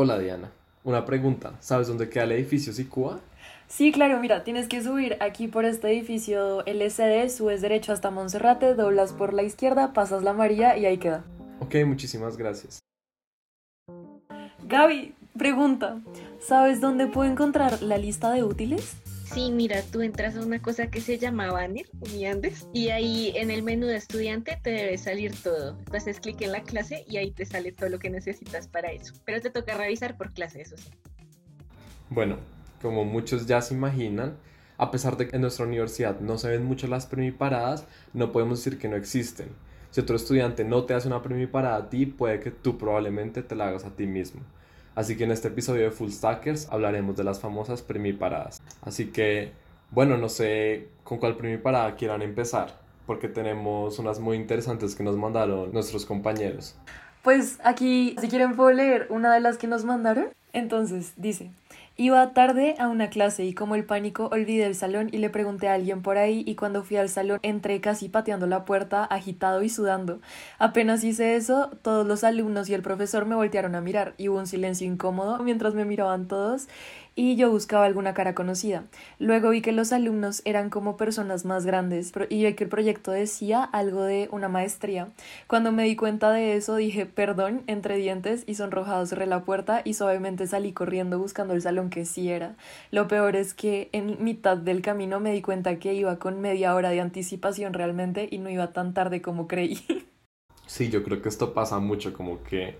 Hola Diana, una pregunta, ¿sabes dónde queda el edificio Sicua? Sí, claro, mira, tienes que subir aquí por este edificio LSD, subes derecho hasta Monserrate, doblas por la izquierda, pasas la María y ahí queda. Ok, muchísimas gracias. Gaby, pregunta, ¿sabes dónde puedo encontrar la lista de útiles? Sí, mira, tú entras a una cosa que se llama Banner, Andes, y ahí en el menú de estudiante te debe salir todo. Entonces clic en la clase y ahí te sale todo lo que necesitas para eso. Pero te toca revisar por clase, eso sí. Bueno, como muchos ya se imaginan, a pesar de que en nuestra universidad no se ven mucho las primiparadas, no podemos decir que no existen. Si otro estudiante no te hace una primiparada a ti, puede que tú probablemente te la hagas a ti mismo. Así que en este episodio de Full Stackers hablaremos de las famosas primiparadas. Así que, bueno, no sé con cuál primiparada quieran empezar, porque tenemos unas muy interesantes que nos mandaron nuestros compañeros. Pues aquí, si quieren, puedo leer una de las que nos mandaron. Entonces, dice, Iba tarde a una clase y como el pánico olvidé el salón y le pregunté a alguien por ahí y cuando fui al salón entré casi pateando la puerta, agitado y sudando. Apenas hice eso, todos los alumnos y el profesor me voltearon a mirar y hubo un silencio incómodo mientras me miraban todos y yo buscaba alguna cara conocida. Luego vi que los alumnos eran como personas más grandes y vi que el proyecto decía algo de una maestría. Cuando me di cuenta de eso dije perdón entre dientes y sonrojados cerré la puerta y suavemente salí corriendo buscando el salón que sí era. Lo peor es que en mitad del camino me di cuenta que iba con media hora de anticipación realmente y no iba tan tarde como creí. Sí, yo creo que esto pasa mucho, como que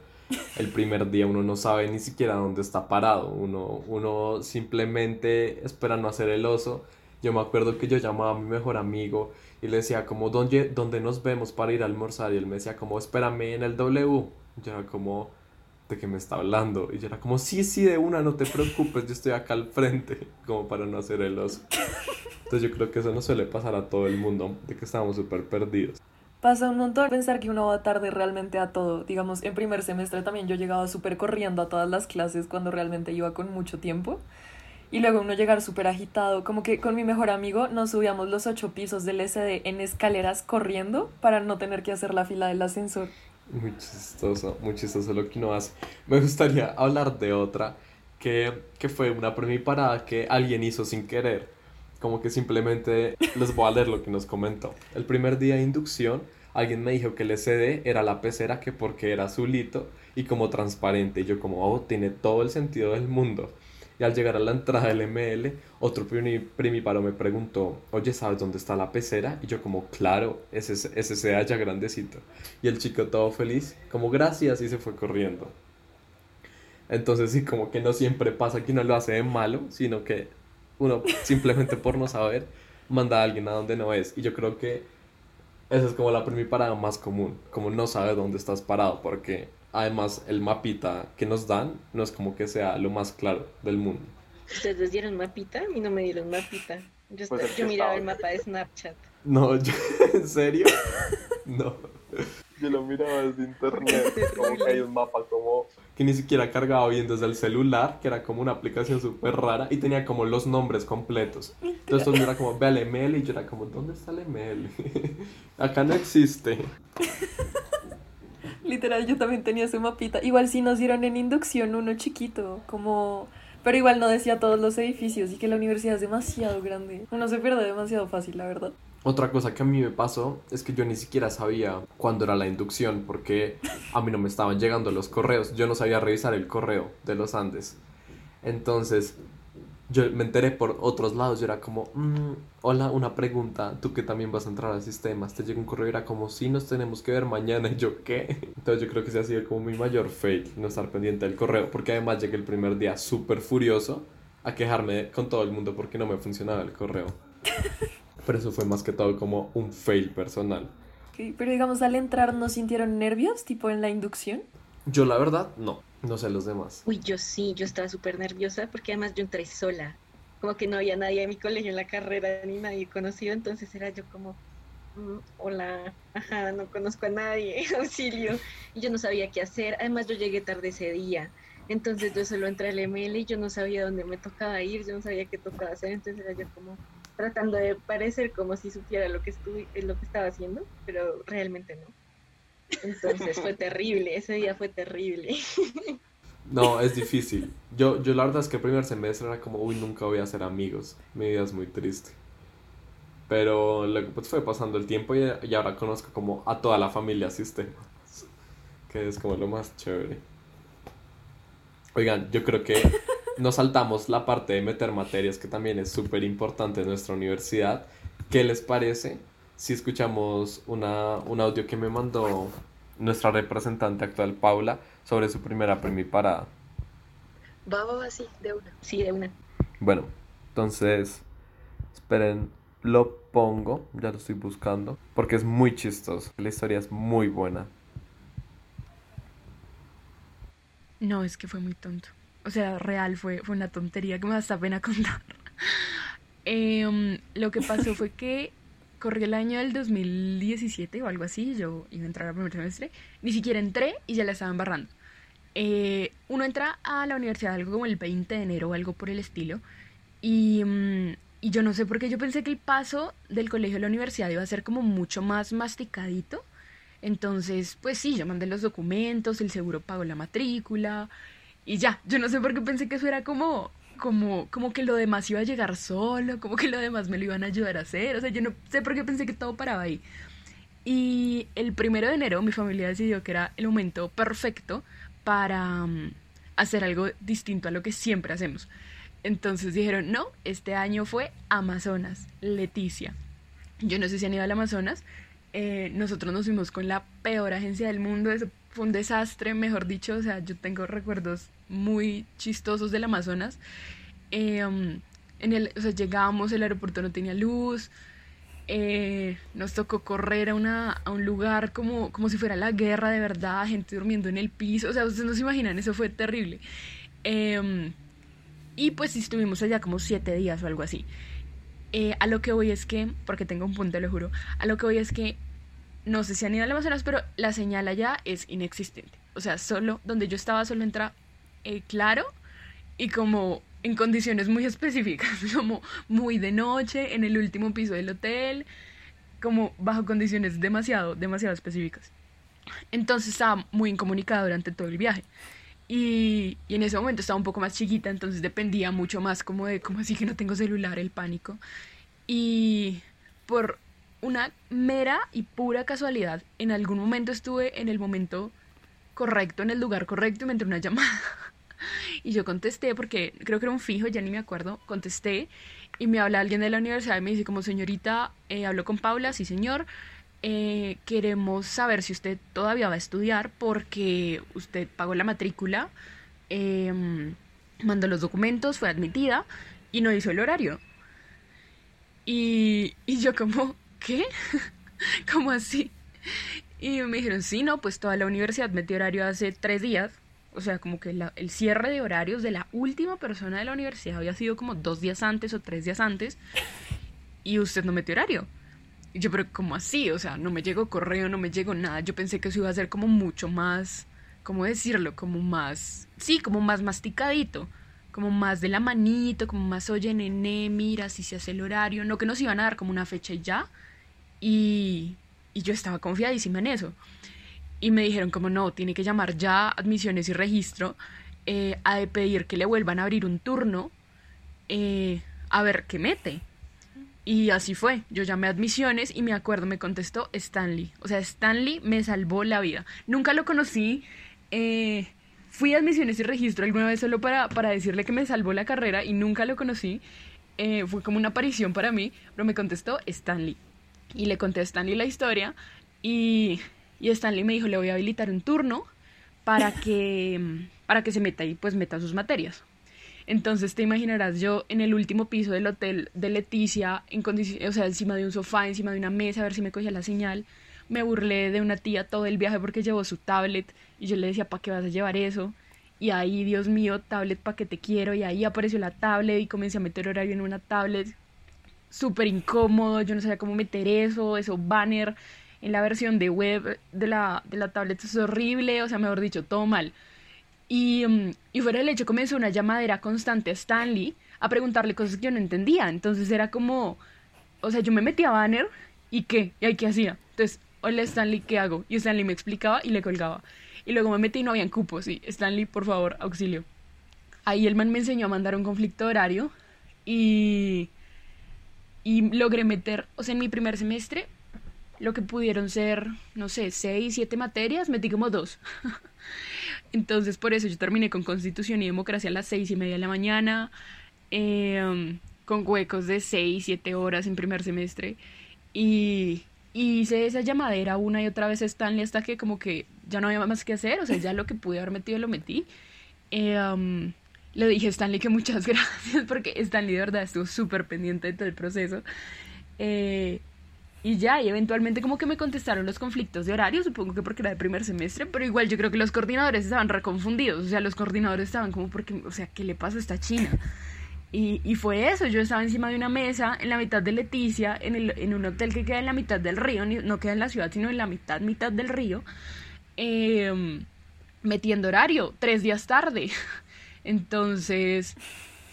el primer día uno no sabe ni siquiera dónde está parado, uno, uno simplemente espera no hacer el oso. Yo me acuerdo que yo llamaba a mi mejor amigo y le decía como, ¿dónde, dónde nos vemos para ir a almorzar? Y él me decía como, espérame en el W. Yo era como, ¿de qué me está hablando? Y yo era como, sí, sí, de una, no te preocupes, yo estoy acá al frente, como para no hacer el oso. Entonces yo creo que eso no suele pasar a todo el mundo, de que estamos súper perdidos. Pasa un montón pensar que uno va tarde realmente a todo. Digamos, en primer semestre también yo llegaba súper corriendo a todas las clases cuando realmente iba con mucho tiempo. Y luego uno llegar súper agitado. Como que con mi mejor amigo nos subíamos los ocho pisos del SD en escaleras corriendo para no tener que hacer la fila del ascensor. Muy chistoso, muy chistoso lo que uno hace. Me gustaría hablar de otra que, que fue una parada que alguien hizo sin querer como que simplemente les voy a leer lo que nos comentó. El primer día de inducción, alguien me dijo que el SD era la pecera que porque era azulito y como transparente. Y yo como, oh, tiene todo el sentido del mundo. Y al llegar a la entrada del ML, otro primiparo me preguntó, oye, ¿sabes dónde está la pecera? Y yo como, claro, ese, ese se halla grandecito. Y el chico todo feliz, como gracias, y se fue corriendo. Entonces sí, como que no siempre pasa que uno lo hace de malo, sino que uno simplemente por no saber manda a alguien a donde no es. Y yo creo que esa es como la primera parada más común, como no saber dónde estás parado, porque además el mapita que nos dan no es como que sea lo más claro del mundo. ¿Ustedes les dieron mapita? A mí no me dieron mapita. Yo, pues yo miraba el mapa de Snapchat. No, ¿en serio? no. Yo lo miraba desde internet, como que hay un mapa como que ni siquiera cargaba bien desde el celular, que era como una aplicación súper rara y tenía como los nombres completos. Entonces todo era como, ve al ML y yo era como, ¿dónde está el ML? Acá no existe. Literal, yo también tenía ese mapita. Igual sí nos dieron en inducción uno chiquito, como... Pero igual no decía todos los edificios y que la universidad es demasiado grande. Uno se pierde demasiado fácil, la verdad. Otra cosa que a mí me pasó es que yo ni siquiera sabía cuándo era la inducción porque a mí no me estaban llegando los correos. Yo no sabía revisar el correo de los Andes. Entonces, yo me enteré por otros lados. Yo era como, mm, hola, una pregunta. Tú que también vas a entrar al sistema. Te llega un correo y era como, sí, nos tenemos que ver mañana. Y yo, ¿qué? Entonces, yo creo que ese ha sido como mi mayor fail, no estar pendiente del correo. Porque además llegué el primer día súper furioso a quejarme con todo el mundo porque no me funcionaba el correo. pero eso fue más que todo como un fail personal. pero digamos, al entrar, ¿no sintieron nervios, tipo en la inducción? Yo la verdad, no, no sé los demás. Uy, yo sí, yo estaba súper nerviosa porque además yo entré sola. Como que no había nadie en mi colegio en la carrera, ni nadie conocido, entonces era yo como, mm, hola, ajá, no conozco a nadie, auxilio. Y yo no sabía qué hacer, además yo llegué tarde ese día. Entonces yo solo entré al ML y yo no sabía dónde me tocaba ir, yo no sabía qué tocaba hacer, entonces era yo como, tratando de parecer como si supiera lo que, lo que estaba haciendo, pero realmente no. Entonces fue terrible, ese día fue terrible. No, es difícil. Yo, yo la verdad es que el primer semestre era como, uy, nunca voy a hacer amigos. Mi vida es muy triste. Pero luego pues fue pasando el tiempo y, y ahora conozco como a toda la familia sistemas. Que es como lo más chévere. Oigan, yo creo que nos saltamos la parte de meter materias que también es súper importante en nuestra universidad. ¿Qué les parece si escuchamos una, un audio que me mandó nuestra representante actual, Paula, sobre su primera primiparada? Va, va, va, sí, de una. Sí, de una. Bueno, entonces, esperen, lo pongo, ya lo estoy buscando, porque es muy chistoso, la historia es muy buena. No, es que fue muy tonto. O sea, real fue, fue una tontería que me da hasta pena contar. Em, lo que pasó fue que corrió el año del 2017 o algo así, yo iba a entrar al primer semestre, ni siquiera entré y ya la estaba embarrando. Eh, uno entra a la universidad algo como el 20 de enero o algo por el estilo, y, mm, y yo no sé por qué yo pensé que el paso del colegio a la universidad iba a ser como mucho más masticadito. Entonces, pues sí, yo mandé los documentos, el seguro pagó la matrícula y ya. Yo no sé por qué pensé que eso era como como, como que lo demás iba a llegar solo, como que lo demás me lo iban a ayudar a hacer. O sea, yo no sé por qué pensé que todo paraba ahí. Y el primero de enero mi familia decidió que era el momento perfecto para um, hacer algo distinto a lo que siempre hacemos. Entonces dijeron, no, este año fue Amazonas, Leticia. Yo no sé si han ido al Amazonas. Eh, nosotros nos fuimos con la peor agencia del mundo. Eso fue un desastre, mejor dicho. O sea, yo tengo recuerdos muy chistosos del Amazonas. Eh, um, en el, o sea, llegábamos, el aeropuerto no tenía luz. Eh, nos tocó correr a, una, a un lugar como, como si fuera la guerra de verdad, gente durmiendo en el piso. O sea, ustedes no se imaginan, eso fue terrible. Um, y pues estuvimos allá como siete días o algo así. Eh, a lo que voy es que, porque tengo un punto, lo juro, a lo que voy es que no sé si han ido al Amazonas, pero la señal allá es inexistente. O sea, solo donde yo estaba solo entra eh, claro y como en condiciones muy específicas, como muy de noche, en el último piso del hotel, como bajo condiciones demasiado, demasiado específicas. Entonces estaba muy incomunicada durante todo el viaje. Y, y, en ese momento estaba un poco más chiquita, entonces dependía mucho más como de, como así que no tengo celular, el pánico. Y por una mera y pura casualidad, en algún momento estuve en el momento correcto, en el lugar correcto y me entró una llamada. Y yo contesté porque creo que era un fijo, ya ni me acuerdo, contesté y me habla alguien de la universidad y me dice como señorita, eh, hablo con Paula, sí señor, eh, queremos saber si usted todavía va a estudiar porque usted pagó la matrícula, eh, mandó los documentos, fue admitida y no hizo el horario. Y, y yo como, ¿qué? ¿Cómo así? Y me dijeron, sí, no, pues toda la universidad metió horario hace tres días. O sea, como que el cierre de horarios de la última persona de la universidad había sido como dos días antes o tres días antes. Y usted no metió horario. Y yo, pero ¿cómo así? O sea, no me llegó correo, no me llegó nada. Yo pensé que eso iba a ser como mucho más, ¿cómo decirlo? Como más, sí, como más masticadito. Como más de la manito, como más, oye, nene, mira, si se hace el horario. No que nos iban a dar como una fecha ya. Y, y yo estaba confiadísima en eso. Y me dijeron como no, tiene que llamar ya admisiones y registro eh, a pedir que le vuelvan a abrir un turno eh, a ver qué mete. Y así fue. Yo llamé a admisiones y me acuerdo, me contestó Stanley. O sea, Stanley me salvó la vida. Nunca lo conocí. Eh, fui a admisiones y registro alguna vez solo para, para decirle que me salvó la carrera y nunca lo conocí. Eh, fue como una aparición para mí, pero me contestó Stanley. Y le conté a Stanley la historia y, y Stanley me dijo, le voy a habilitar un turno para que, para que se meta y pues meta sus materias. Entonces te imaginarás yo en el último piso del hotel de Leticia, en o sea, encima de un sofá, encima de una mesa, a ver si me cogía la señal. Me burlé de una tía todo el viaje porque llevó su tablet y yo le decía, ¿para qué vas a llevar eso? Y ahí, Dios mío, tablet, ¿para qué te quiero? Y ahí apareció la tablet y comencé a meter horario en una tablet. Súper incómodo, yo no sabía cómo meter eso, eso banner en la versión de web de la, de la tablet es horrible, o sea, mejor dicho, todo mal. Y, mm, y fuera del hecho comenzó una llamadera constante a Stanley a preguntarle cosas que yo no entendía. Entonces era como, o sea, yo me metía a banner y qué, y ahí qué hacía. Entonces, hola Stanley, ¿qué hago? Y Stanley me explicaba y le colgaba. Y luego me metí y no habían cupos. Y Stanley, por favor, auxilio. Ahí el man me enseñó a mandar un conflicto horario y, y logré meter, o sea, en mi primer semestre, lo que pudieron ser, no sé, seis, siete materias, metí como dos. Entonces, por eso yo terminé con Constitución y Democracia a las seis y media de la mañana, em, con huecos de seis, siete horas en primer semestre. Y, y hice esa llamadera una y otra vez a Stanley hasta que como que ya no había más que hacer, o sea, ya lo que pude haber metido lo metí. Em, le dije a Stanley que muchas gracias porque Stanley de verdad estuvo súper pendiente de todo el proceso. Eh, y ya, y eventualmente como que me contestaron los conflictos de horario, supongo que porque era de primer semestre, pero igual yo creo que los coordinadores estaban reconfundidos, o sea, los coordinadores estaban como porque, o sea, ¿qué le pasa a esta china? Y, y fue eso, yo estaba encima de una mesa en la mitad de Leticia, en, el, en un hotel que queda en la mitad del río, no queda en la ciudad, sino en la mitad, mitad del río, eh, metiendo horario, tres días tarde. Entonces,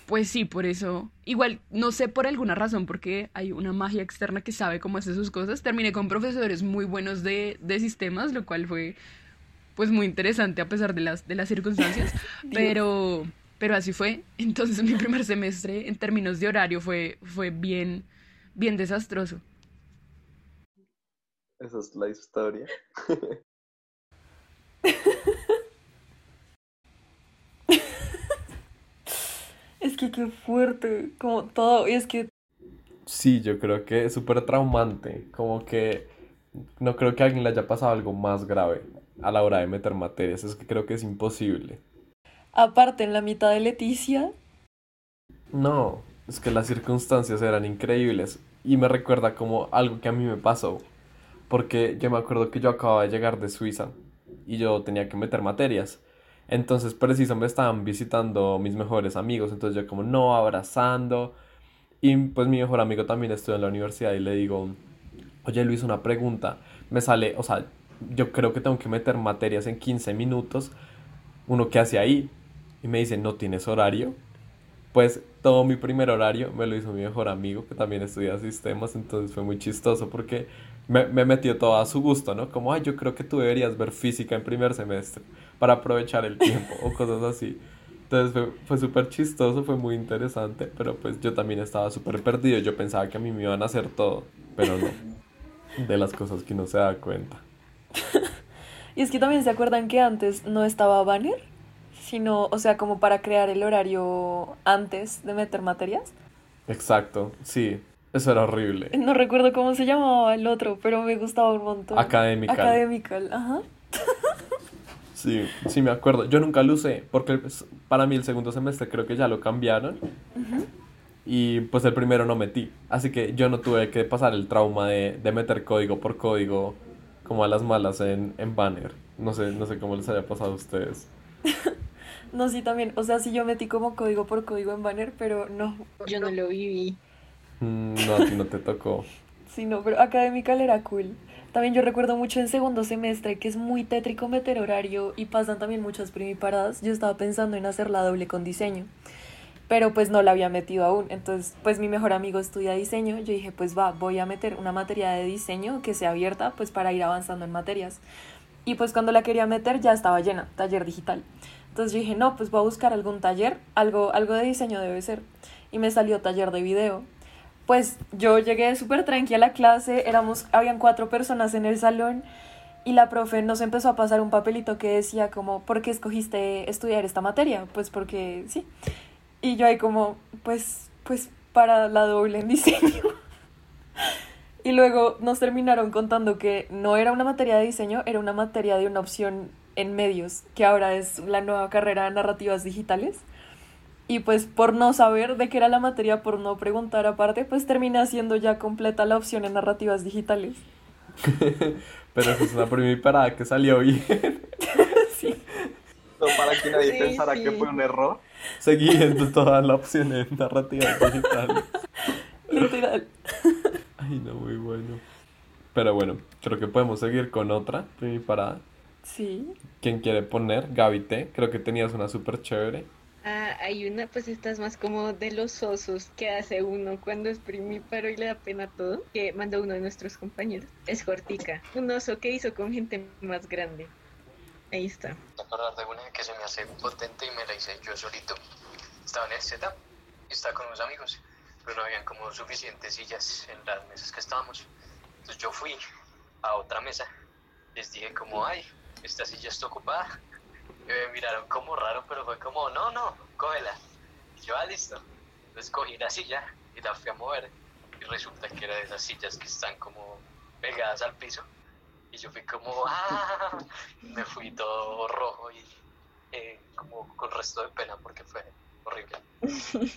pues sí, por eso. Igual, no sé por alguna razón, porque hay una magia externa que sabe cómo hacer sus cosas. Terminé con profesores muy buenos de, de sistemas, lo cual fue pues muy interesante a pesar de las, de las circunstancias. pero, pero así fue. Entonces mi primer semestre en términos de horario fue, fue bien, bien desastroso. Esa es la historia. Es que qué fuerte, como todo, y es que... Sí, yo creo que es súper traumante, como que no creo que a alguien le haya pasado algo más grave a la hora de meter materias, es que creo que es imposible. Aparte, en la mitad de Leticia... No, es que las circunstancias eran increíbles y me recuerda como algo que a mí me pasó, porque yo me acuerdo que yo acababa de llegar de Suiza y yo tenía que meter materias. Entonces, preciso, me estaban visitando mis mejores amigos, entonces yo como no, abrazando. Y pues mi mejor amigo también estudia en la universidad y le digo, oye Luis, una pregunta. Me sale, o sea, yo creo que tengo que meter materias en 15 minutos. Uno, ¿qué hace ahí? Y me dice, ¿no tienes horario? Pues todo mi primer horario me lo hizo mi mejor amigo, que también estudia sistemas, entonces fue muy chistoso porque me, me metió todo a su gusto, ¿no? Como, ay, yo creo que tú deberías ver física en primer semestre para aprovechar el tiempo o cosas así. Entonces fue, fue súper chistoso, fue muy interesante, pero pues yo también estaba súper perdido. Yo pensaba que a mí me iban a hacer todo, pero no. De las cosas que no se da cuenta. y es que también se acuerdan que antes no estaba banner, sino, o sea, como para crear el horario antes de meter materias. Exacto, sí. Eso era horrible. No recuerdo cómo se llamaba el otro, pero me gustaba un montón. Academical. Academical, ajá. Sí, sí me acuerdo. Yo nunca lo usé, porque para mí el segundo semestre creo que ya lo cambiaron. Y pues el primero no metí. Así que yo no tuve que pasar el trauma de, de meter código por código como a las malas en, en banner. No sé, no sé cómo les haya pasado a ustedes. no, sí, también. O sea, sí yo metí como código por código en banner, pero no. Yo no lo viví. Mm, no, a no te tocó. sí, no, pero Academical era cool. También yo recuerdo mucho en segundo semestre que es muy tétrico meter horario y pasan también muchas primiparadas. Yo estaba pensando en hacer la doble con diseño, pero pues no la había metido aún. Entonces, pues mi mejor amigo estudia diseño. Yo dije, pues va, voy a meter una materia de diseño que sea abierta, pues para ir avanzando en materias. Y pues cuando la quería meter ya estaba llena, taller digital. Entonces yo dije, no, pues voy a buscar algún taller, algo, algo de diseño debe ser. Y me salió taller de video pues yo llegué súper tranquila a la clase, éramos, habían cuatro personas en el salón y la profe nos empezó a pasar un papelito que decía como, ¿por qué escogiste estudiar esta materia? Pues porque sí. Y yo ahí como, pues, pues para la doble en diseño. y luego nos terminaron contando que no era una materia de diseño, era una materia de una opción en medios, que ahora es la nueva carrera de narrativas digitales. Y pues por no saber de qué era la materia, por no preguntar aparte, pues termina siendo ya completa la opción en narrativas digitales. Pero eso es una primera que salió bien. sí. No para que nadie pensara que fue un error. Seguiendo toda la opción en narrativas digitales. Literal. Ay, no, muy bueno. Pero bueno, creo que podemos seguir con otra primiparada. Sí. ¿Quién quiere poner? Gaby T. Creo que tenías una súper chévere. Ah, hay una, pues esta es más como de los osos que hace uno cuando es primíparo y le da pena todo, que manda uno de nuestros compañeros. Es Jortica, un oso que hizo con gente más grande. Ahí está. acordar de una que se me hace potente y me la hice yo solito. Estaba en el Z estaba con unos amigos, pero no habían como suficientes sillas en las mesas que estábamos. Entonces yo fui a otra mesa, les dije como, ay, esta silla está ocupada. Y me miraron como raro, pero fue como, no, no, cógela. Y yo, ah, listo. Entonces cogí la silla y la fui a mover. Y resulta que era de esas sillas que están como pegadas al piso. Y yo fui como, ¡ah! Me fui todo rojo y eh, como con resto de pena porque fue horrible.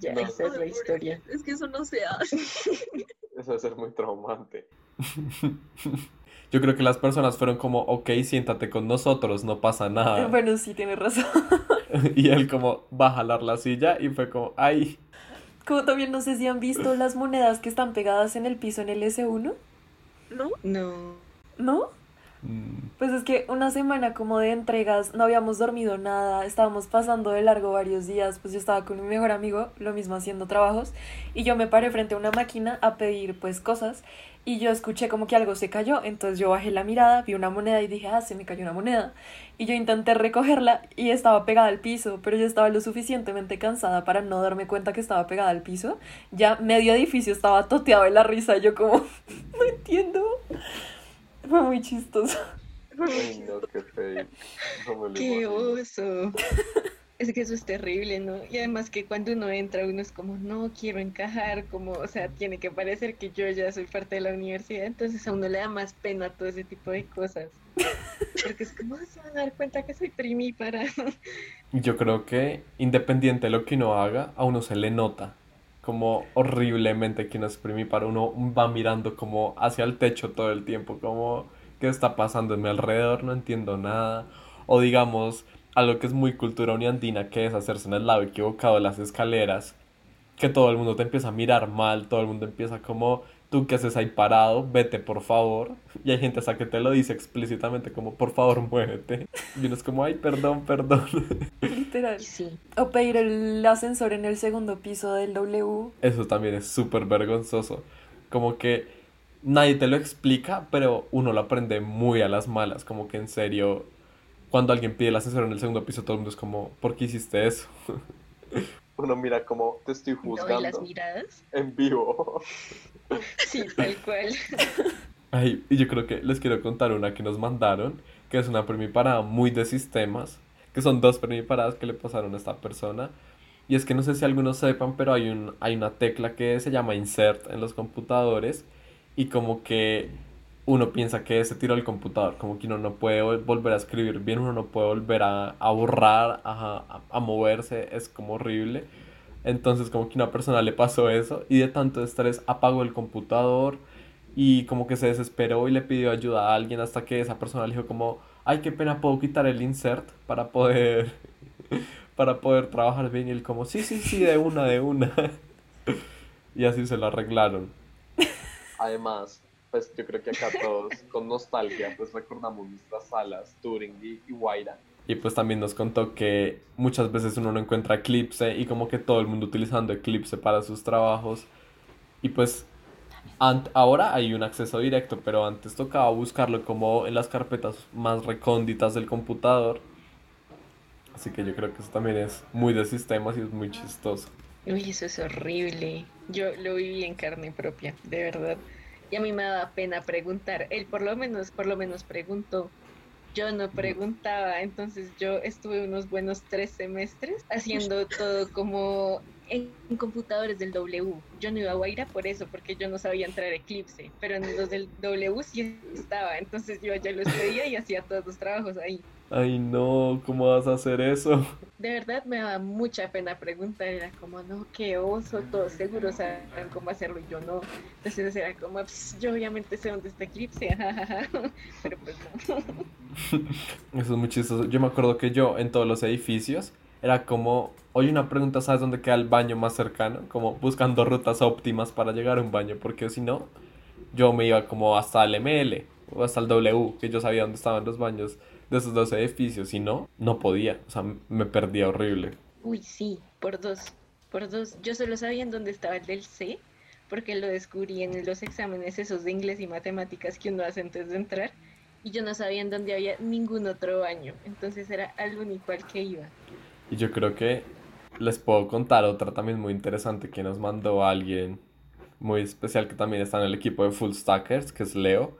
Ya, No. esa es la historia. Es que eso no se hace. Eso debe ser muy traumante. Yo creo que las personas fueron como, ok, siéntate con nosotros, no pasa nada. Bueno, sí, tienes razón. Y él como va a jalar la silla y fue como, ay, Como también no sé si han visto las monedas que están pegadas en el piso en el S1, ¿No? No. ¿no? mm, Pues es que una semana como de entregas, no habíamos dormido nada, estábamos pasando de largo varios días, pues yo estaba con mi mejor amigo, lo mismo haciendo trabajos, y yo me paré frente a una máquina a pedir pues cosas, y yo escuché como que algo se cayó, entonces yo bajé la mirada, vi una moneda y dije, ah, se me cayó una moneda, y yo intenté recogerla y estaba pegada al piso, pero yo estaba lo suficientemente cansada para no darme cuenta que estaba pegada al piso, ya medio edificio estaba toteado de la risa, y yo como, no entiendo, fue muy chistoso. ay, no, qué feo. No me lo ¡Qué oso! Es que eso es terrible, ¿no? Y además que cuando uno entra, uno es como, no quiero encajar, como, o sea, tiene que parecer que yo ya soy parte de la universidad, entonces a uno le da más pena todo ese tipo de cosas. Porque es como, "Ah, se van a dar cuenta que soy primípara. Yo creo que independiente de lo que uno haga, a uno se le nota como horriblemente que uno es para uno va mirando como hacia el techo todo el tiempo, como qué está pasando en mi alrededor, no entiendo nada. O digamos, algo que es muy cultura uniandina, que es hacerse en el lado equivocado de las escaleras, que todo el mundo te empieza a mirar mal, todo el mundo empieza como, tú qué haces ahí parado, vete por favor. Y hay gente hasta que te lo dice explícitamente como, por favor, muévete. Y uno es como, ay, perdón, perdón. Literal. Sí, O pedir el ascensor en el segundo piso del W. Eso también es súper vergonzoso. Como que nadie te lo explica, pero uno lo aprende muy a las malas. Como que en serio, cuando alguien pide el ascensor en el segundo piso, todo el mundo es como, ¿por qué hiciste eso? Uno mira como, te estoy ¿no? Y las miradas. en vivo. Sí, tal cual. Ay, y yo creo que les quiero contar una que nos mandaron, que es una primiparada muy de sistemas, que son dos primiparadas que le pasaron a esta persona. Y es que no sé si algunos sepan, pero hay un, hay una tecla que se llama insert en los computadores y como que uno piensa que se tiró el computador, como que uno no puede vol- volver a escribir bien, uno no puede volver a, a borrar, a, a moverse, es como horrible. Entonces como que una persona le pasó eso y de tanto estrés apagó el computador y como que se desesperó y le pidió ayuda a alguien hasta que esa persona le dijo como, ay, qué pena, ¿puedo quitar el insert para poder, para poder trabajar bien? Y él como, sí, sí, sí, de una, de una. Y así se lo arreglaron. Además, pues yo creo que acá todos con nostalgia pues recordamos nuestras salas, Turing y, y Guaira. Y pues también nos contó que muchas veces uno no encuentra Eclipse y como que todo el mundo utilizando Eclipse para sus trabajos. Y pues ahora hay un acceso directo, pero antes tocaba buscarlo como en las carpetas más recónditas del computador. Así que yo creo que eso también es muy de sistemas y es muy chistoso. Uy, eso es horrible. Yo lo viví en carne propia, de verdad. Y a mí me daba pena preguntar. Él por lo menos, por lo menos preguntó. Yo no preguntaba, entonces yo estuve unos buenos tres semestres haciendo todo como en computadores del W. Yo no iba a Guaira por eso, porque yo no sabía entrar Eclipse, pero en los del W sí estaba. Entonces yo ya los pedía y hacía todos los trabajos ahí. Ay no, ¿cómo vas a hacer eso? De verdad me daba mucha pena preguntar, era como, no, qué oso, todos seguros saben cómo hacerlo y yo no. Entonces era como, "Ps, yo obviamente sé dónde está Eclipse, jajaja", pero pues no. Eso es muy chistoso. Yo me acuerdo que yo en todos los edificios era como, oye, una pregunta, ¿sabes dónde queda el baño más cercano? Como buscando rutas óptimas para llegar a un baño, porque si no, yo me iba como hasta el ML o hasta el W, que yo sabía dónde estaban los baños de esos dos edificios. Si no, no podía. O sea, me perdía horrible. Uy, sí, por dos, por dos. Yo solo sabía en dónde estaba el del C, porque lo descubrí en los exámenes esos de inglés y matemáticas que uno hace antes de entrar. y yo no sabía en dónde había ningún otro baño, entonces era al único al que iba. Y yo creo que les puedo contar otra también muy interesante que nos mandó alguien muy especial que también está en el equipo de Full Stackers, que es Leo.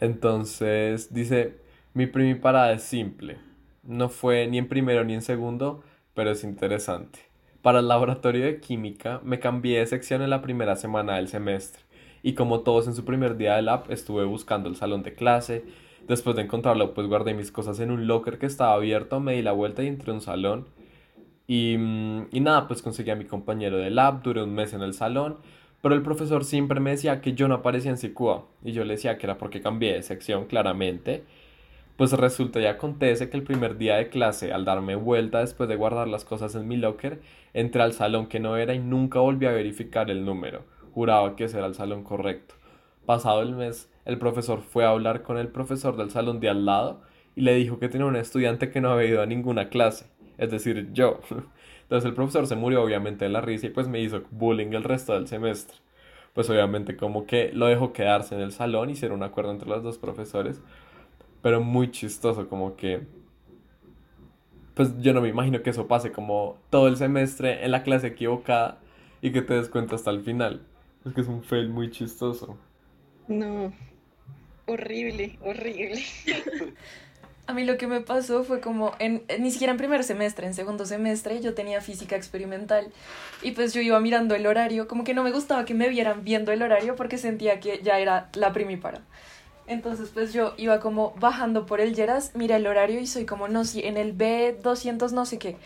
Entonces dice, mi primer parada es simple. No fue ni en primero ni en segundo, pero es interesante. Para el laboratorio de química me cambié de sección en la primera semana del semestre y como todos en su primer día de lab estuve buscando el salón de clase. Después de encontrarlo pues guardé mis cosas en un locker que estaba abierto, me di la vuelta y entré a un salón. Y, mm, y nada, pues conseguí a mi compañero de lab, duré un mes en el salón, pero el profesor siempre me decía que yo no aparecía en SICUA y yo le decía que era porque cambié de sección claramente. Pues resulta y acontece que el primer día de clase, al darme vuelta después de guardar las cosas en mi locker, entré al salón que no era y nunca volví a verificar el número. Juraba que ese era el salón correcto. Pasado el mes, el profesor fue a hablar con el profesor del salón de al lado y le dijo que tenía un estudiante que no había ido a ninguna clase, es decir, yo. Entonces el profesor se murió obviamente de la risa y pues me hizo bullying el resto del semestre. Pues obviamente como que lo dejó quedarse en el salón, hicieron un acuerdo entre los dos profesores, pero muy chistoso como que pues yo no me imagino que eso pase como todo el semestre en la clase equivocada y que te des cuenta hasta el final. Es que es un fail muy chistoso. No, horrible, horrible. A mí lo que me pasó fue como, en, ni siquiera en primer semestre, en segundo semestre yo tenía física experimental y pues yo iba mirando el horario, como que no me gustaba que me vieran viendo el horario porque sentía que ya era la primípara. Entonces pues yo iba como bajando por el Lleras, mira el horario y soy como, no, si en el B200 no sé qué.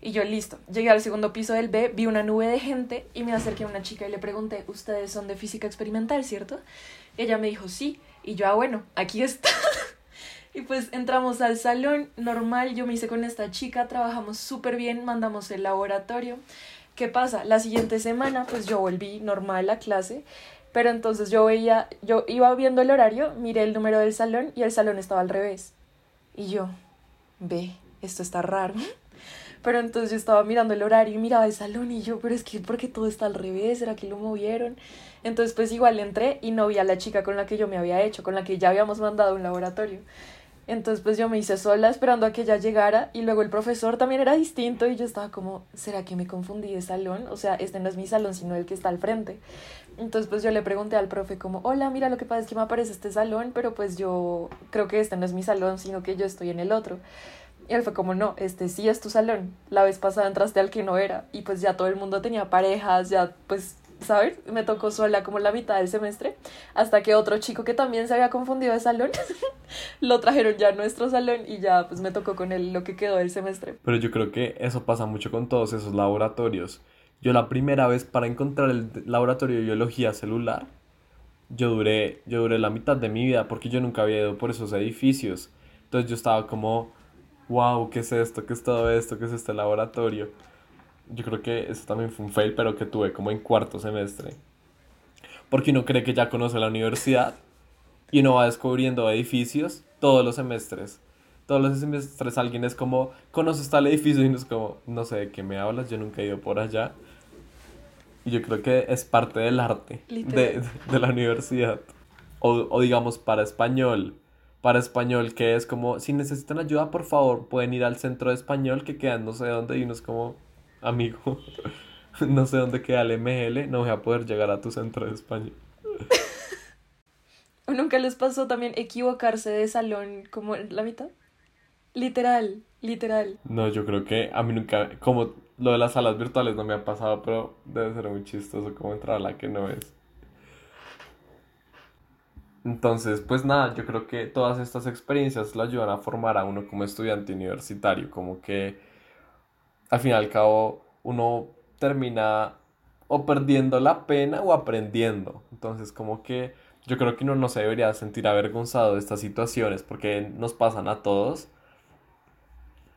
Y yo listo, llegué al segundo piso del B, vi una nube de gente y me acerqué a una chica y le pregunté, ¿ustedes son de física experimental, cierto? ella me dijo, sí. Y yo, ah, bueno, aquí está. y pues entramos al salón normal, yo me hice con esta chica, trabajamos súper bien, mandamos el laboratorio. ¿Qué pasa? La siguiente semana pues yo volví normal a clase, pero entonces yo veía, yo iba viendo el horario, miré el número del salón y el salón estaba al revés. Y yo, ve, esto está raro. Pero entonces yo estaba mirando el horario y miraba el salón y yo, pero es que porque todo está al revés, ¿será que lo movieron? Entonces pues igual entré y no vi a la chica con la que yo me había hecho, con la que ya habíamos mandado un laboratorio. Entonces pues yo me hice sola esperando a que ella llegara y luego el profesor también era distinto y yo estaba como, ¿será que me confundí de salón? O sea, este no es mi salón sino el que está al frente. Entonces pues yo le pregunté al profe como, hola, mira, lo que pasa es que me aparece este salón, pero pues yo creo que este no es mi salón sino que yo estoy en el otro. Y él fue como, no, este sí es tu salón. La vez pasada entraste al que no era y pues ya todo el mundo tenía parejas, ya pues ¿sabes? Me tocó sola como la mitad del semestre, hasta que otro chico que también se había confundido de salón, lo trajeron ya a nuestro salón y ya pues me tocó con él lo que quedó del semestre. Pero yo creo que eso pasa mucho con todos esos laboratorios. Yo la primera vez para encontrar el laboratorio de biología celular, yo duré, yo duré la mitad de mi vida porque yo nunca había ido por esos edificios. Entonces yo estaba como, wow, ¿qué es esto? ¿Qué es todo esto? ¿Qué es este laboratorio? Yo creo que eso también fue un fail, pero que tuve como en cuarto semestre. Porque uno cree que ya conoce la universidad y uno va descubriendo edificios todos los semestres. Todos los semestres alguien es como, conoces tal edificio y uno es como, no sé de qué me hablas, yo nunca he ido por allá. Y yo creo que es parte del arte de, de, la universidad. O, o digamos para español. Para español, que es como, si necesitan ayuda, por favor, pueden ir al centro de español que queda no sé dónde y uno es como, amigo, no sé dónde queda el ML, no voy a poder llegar a tu centro de España. ¿Nunca les pasó también equivocarse de salón como la mitad? Literal, literal. No, yo creo que a mí nunca, como lo de las salas virtuales no me ha pasado, pero debe ser muy chistoso como entrar a la que no es. Entonces, pues nada, yo creo que todas estas experiencias lo ayudan a formar a uno como estudiante universitario, como que al fin y al cabo uno termina o perdiendo la pena o aprendiendo. Entonces, como que yo creo que uno no se debería sentir avergonzado de estas situaciones porque nos pasan a todos.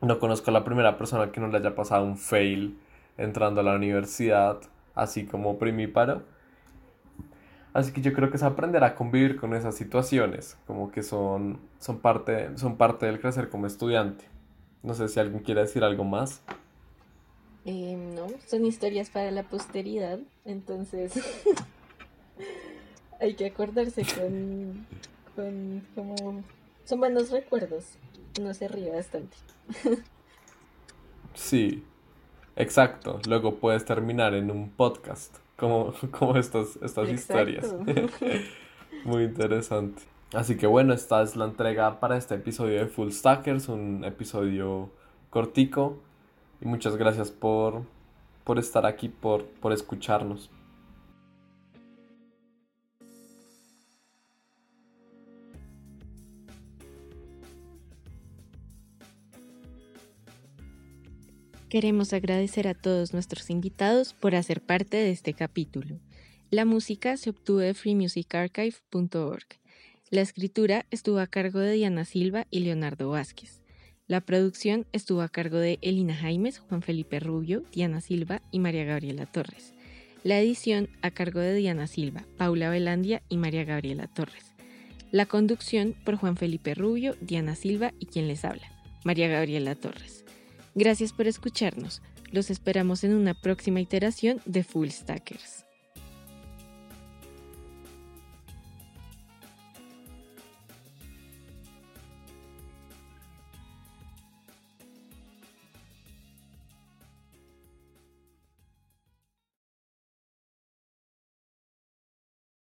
No conozco a la primera persona que no le haya pasado un fail entrando a la universidad, así como primíparo. Así que yo creo que es aprender a convivir con esas situaciones, como que son, son, parte, son parte del crecer como estudiante. No sé si alguien quiere decir algo más. Eh, no, son historias para la posteridad, entonces hay que acordarse con, con como Son buenos recuerdos. Uno se ríe bastante. Sí, exacto. Luego puedes terminar en un podcast, como, como estas, estas historias. Muy interesante. Así que bueno, esta es la entrega para este episodio de Full Stackers, un episodio cortico. Y muchas gracias por, por estar aquí, por, por escucharnos. Queremos agradecer a todos nuestros invitados por hacer parte de este capítulo. La música se obtuvo de freemusicarchive.org. La escritura estuvo a cargo de Diana Silva y Leonardo Vázquez. La producción estuvo a cargo de Elina Jaimes, Juan Felipe Rubio, Diana Silva y María Gabriela Torres. La edición a cargo de Diana Silva, Paula Velandia y María Gabriela Torres. La conducción por Juan Felipe Rubio, Diana Silva y quien les habla, María Gabriela Torres. Gracias por escucharnos. Los esperamos en una próxima iteración de Full Stackers.